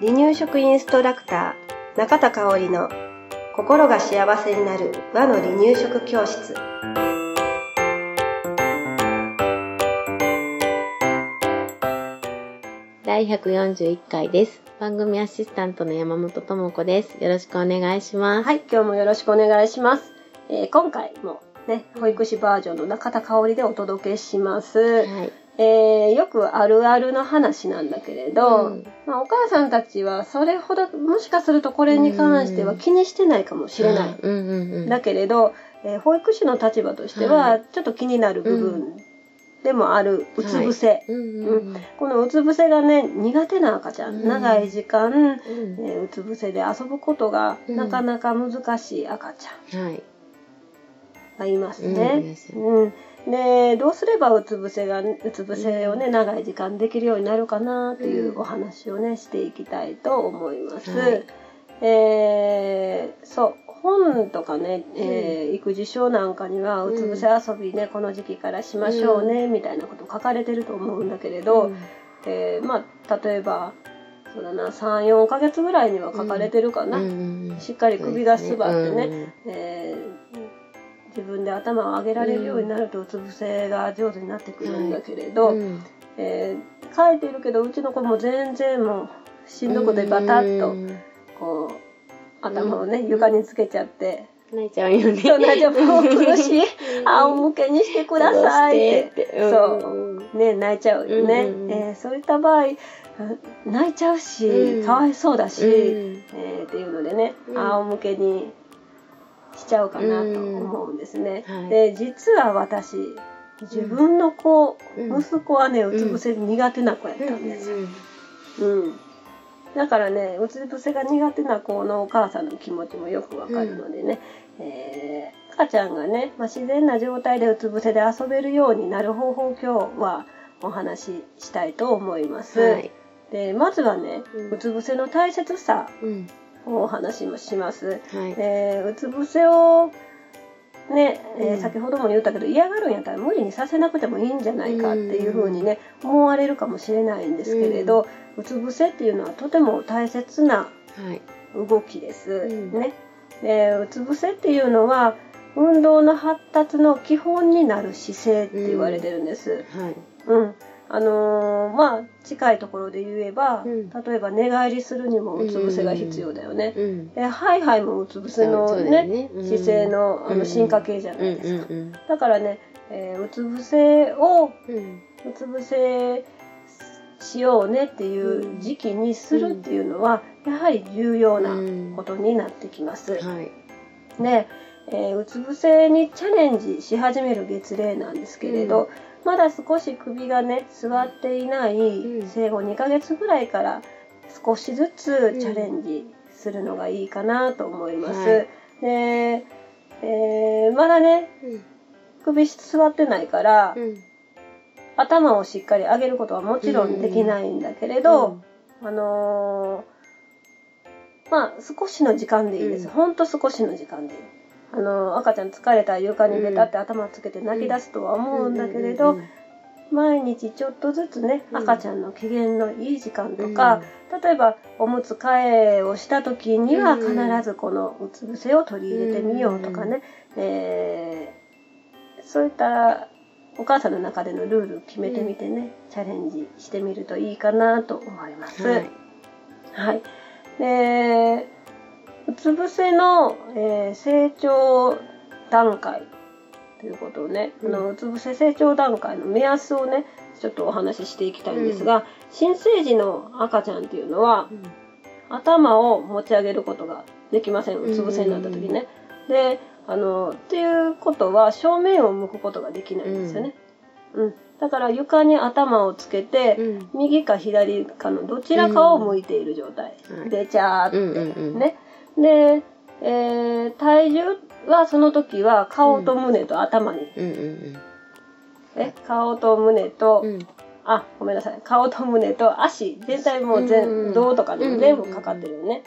離乳食インストラクター中田香織の心が幸せになる和の離乳食教室第141回です。番組アシスタントの山本智子です。よろしくお願いします。はい今日もよろしくお願いします、えー今回もね保育士バージョンの中田香織でお届けします、はい。えーよくあるあるの話なんだけれど、うん。まあ、お母さんたちはそれほどもしかするとこれに関しては気にしてないかもしれない、うん。うんうん。だけれど、えー保育士の立場としてははちょっと気になる部分でもあるうつ伏せ、うんうんうん。このうつ伏せがね苦手な赤ちゃん、うん。長い時間、うん。えーうつ伏せで遊ぶことがうん。なかなか難しい赤ちゃんはい。がいますね。うんでどうすればうつ伏せがうつ伏せをね長い時間できるようになるかなというお話をねしていきたいと思います。はい。えーそう本とかね、えー育児書なんかにはうつ伏せ遊びね、この時期からしましょうね、みたいなこと書かれてると思うんだけれど、うん。えーまあ例えばそうだな34ヶ月ぐらいには書かれてるかな、うんしっかり首がすばってね、うん。えー自分で頭を上げられるようになるとうつ伏せが上手になってくるんだけれど、うん。えー書いてるけどうちの子も全然もうしんどくてバタッとうん。こう頭をねうん床につけちゃって。泣いちゃうよね。「そう大丈夫。もう苦しい仰向けにしてください」って。うん。そう。ね泣いちゃうよね、うんうん。えーそういった場合泣いちゃうし、うん。かわいそうだし、うん。えーっていうのでね、うん。仰向けにしちゃうかなと思うんですね。うん。はい。で実は私自分の子、うん。息子はねうつ伏せ苦手な子やったんですよ。うんだからねうつ伏せが苦手な子のお母さんの気持ちもよくわかるのでね、えー赤ちゃんがね、まあ、自然な状態でうつ伏せで遊べるようになる方法を今日はお話ししたいと思います。はい。でまずはねうん。うつ伏せの大切さお話しします。はい。えーうつ伏せをね、えーうん先ほども言ったけど嫌がるんやったら無理にさせなくてもいいんじゃないかっていうふうにね、思われるかもしれないんですけれど、うつ伏せっていうのはとても大切なはい。動きです。うんね、でうつ伏せっていうのは運動の発達の基本になる姿勢って言われてるんです。はい。うんあのーまあ近いところで言えば、うん例えば寝返りするにもうつ伏せが必要だよね。うん。でハイハイもうつ伏せのねよねうん姿勢のあうんの進化系じゃうなんいですか。うんだからね、えーうつ伏せをうつ伏せしようねっていう時期にするっていうのは、やはり重要なことになってきます。はい。で、えーうつ伏せにチャレンジし始める月齢なんですけれど、まだ少し首がね座っていないうん。生後2ヶ月ぐらいから少しずつチャレンジするのがいいかなと思います。はい。で、えーまだねうん。首座ってないから、うん。頭をしっかり上げることはもちろんできないんだけれど、あのーまあ少しの時間でいいです、うん。ほんと少しの時間でいい、あのー赤ちゃん疲れたら床にベタって頭つけて泣き出すとは思うんだけれど、うん毎日ちょっとずつねうん。赤ちゃんの機嫌のいい時間とか、例えばおむつ替えをした時にはうん。必ずこのうつ伏せを取り入れてみようとかね、えーそういったお母さんの中でのルール決めてみてね、チャレンジしてみるといいかなと思います。はい。はい。で、うつ伏せの、えー成長段階ということをね、うんあのうつ伏せ成長段階の目安をね、ちょっとお話ししていきたいんですが、新生児の赤ちゃんっていうのは、頭を持ち上げることができません。うつ伏せになった時ね。で、あの、っていうことは正面を向くことができないんですよね。うん。だから床に頭をつけて、うん。右か左かのどちらかを向いている状態、はいでチャーって、うんうんうんねで、えー体重はその時は顔と胸と頭に、うんうんえ顔と胸と、うん。うん。あごめんなさい。顔と胸と足全体もう全、うんうん胴とかにも全部かかってるよね、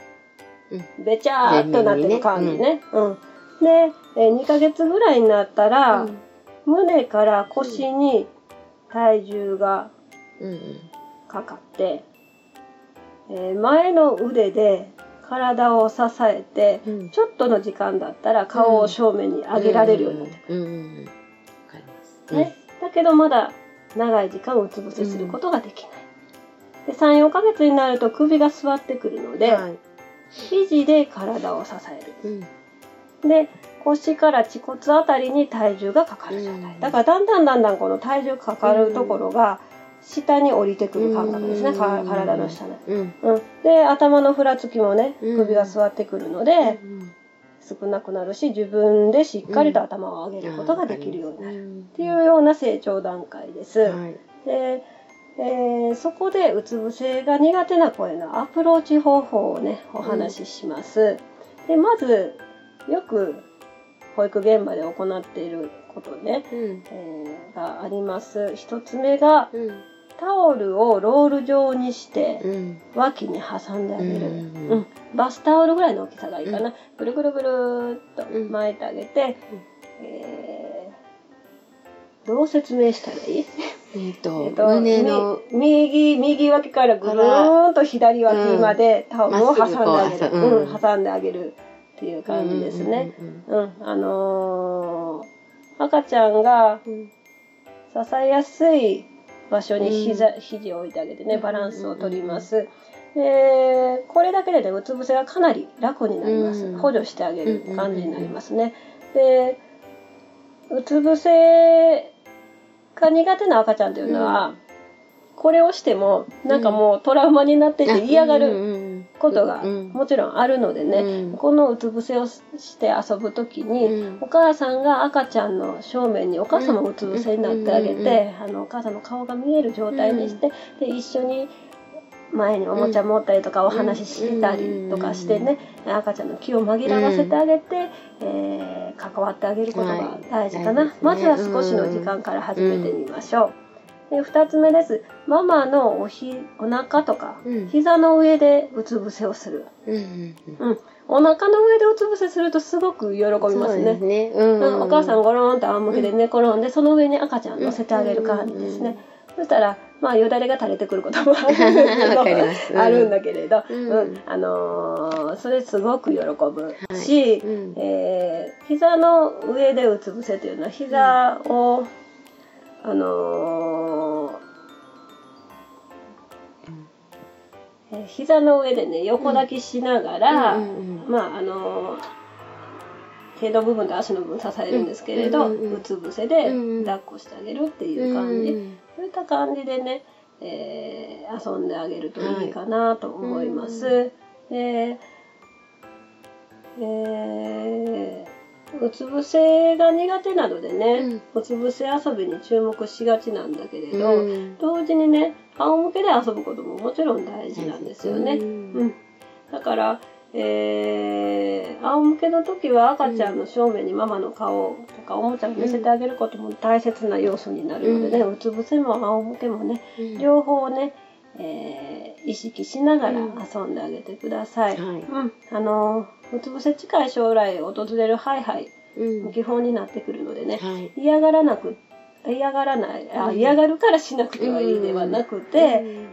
べちゃーっとなってる感じね。うん。で、えー2ヶ月ぐらいになったら、うん。胸から腰に体重がかかって、えー前の腕で体を支えて、うん。ちょっとの時間だったら顔を正面に上げられるようになってくる、ね。だけどまだ長い時間うつ伏せすることができない。で3、4ヶ月になると首が座ってくるので、はい肘で体を支える。うん。で、腰から恥骨あたりに体重がかかる状態。うん。だからだん。だん。だん。だん。この体重かかるところが下に降りてくる感覚ですね、体の下に。うん。うん、で頭のふらつきもねうん。首が座ってくるので、少なくなるし自分でしっかりと頭を上げることができるようになる、るっていうような成長段階です。はい。で、えーそこでうつ伏せが苦手な子へのアプローチ方法をねお話しします。でまずよく保育現場で行っていることね、うん。えーがあります。一つ目がうんタオルをロール状にしてうん。脇に挟んであげる、うんうんバスタオルぐらいの大きさがいいかな、ぐるぐるぐるーっと巻いてあげて、えーどう説明したらいい？えっとえっと胸のみ右右脇からぐるーんと左脇までタオルを挟んであげる、ううん。うん挟んであげるっていう感じですね。うんうん、あのー赤ちゃんがうんうん。支えやすい場所に膝、肘を置いてあげてねバランスを取ります。でこれだけでねうつ伏せがかなり楽になります、うん。補助してあげる感じになりますね。でうつ伏せが苦手な赤ちゃんというのは、これをしてもなんかもうトラウマになってて嫌がる。ることがうん。もちろんあるのでね、うん。このうつ伏せをして遊ぶ時に、うん。お母さんが赤ちゃんの正面にお母さんもうつ伏せになってあげて、あのお母さんの顔が見える状態にして、で一緒に前におもちゃ持ったりとかお話ししたりとかしてね、赤ちゃんの気を紛らわせてあげて、えー関わってあげることが大事かな、まずは少しの時間から始めてみましょう。で2つ目です。ママのおひお腹とかうん。膝の上でうつ伏せをする。うんうんうん、お腹の上でうつ伏せするとすごく喜びますね。す。ね。うんうん。お母さんゴロンと仰向けで寝転んで、その上に赤ちゃん乗せてあげる感じですね。そしたら、まあ、よだれが垂れてくることもあるん。あるんだけれど、うん。うん。あのーそれすごく喜ぶし、うん。えー膝の上でうつ伏せというのは膝を、あのー膝の上でね横抱きしながら、うん。うんうんまああの手の部分と足の部分支えるんですけれど、うんうんうんうつ伏せでうんうん。抱っこしてあげるっていう感じ、うんそういった感じでね、えー遊んであげるといいかなと思います。はでえーうつ伏せが苦手なのでね、うつ伏せ遊びに注目しがちなんだけれど、うん。同時にね仰向けで遊ぶことももちろん大事なんですよね。うん。うん、だから、えー、仰向けの時は赤ちゃんの正面にママの顔とかおもちゃを見せてあげることも大切な要素になるのでね、うつ伏せも仰向けもねうん。両方ね、えー意識しながらうん。遊んであげてください。はい。うん、あのうつ伏せ近い将来訪れるハイハイうん。基本になってくるのでね、はい。嫌がらなく嫌がらないあうん。嫌がるからしなくてはいいではなくて、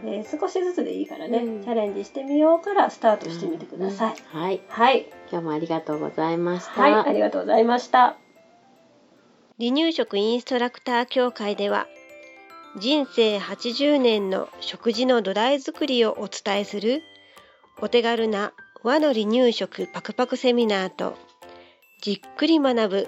うん。えー少しずつでいいからね、うん。チャレンジしてみようからスタートしてみてください。うん。はい。はい、今日もありがとうございました。はい、ありがとうございました。離乳食インストラクター協会では人生80年の食事の土台作りをお伝えするお手軽な和の離乳食パクパクセミナーとじっくり学ぶ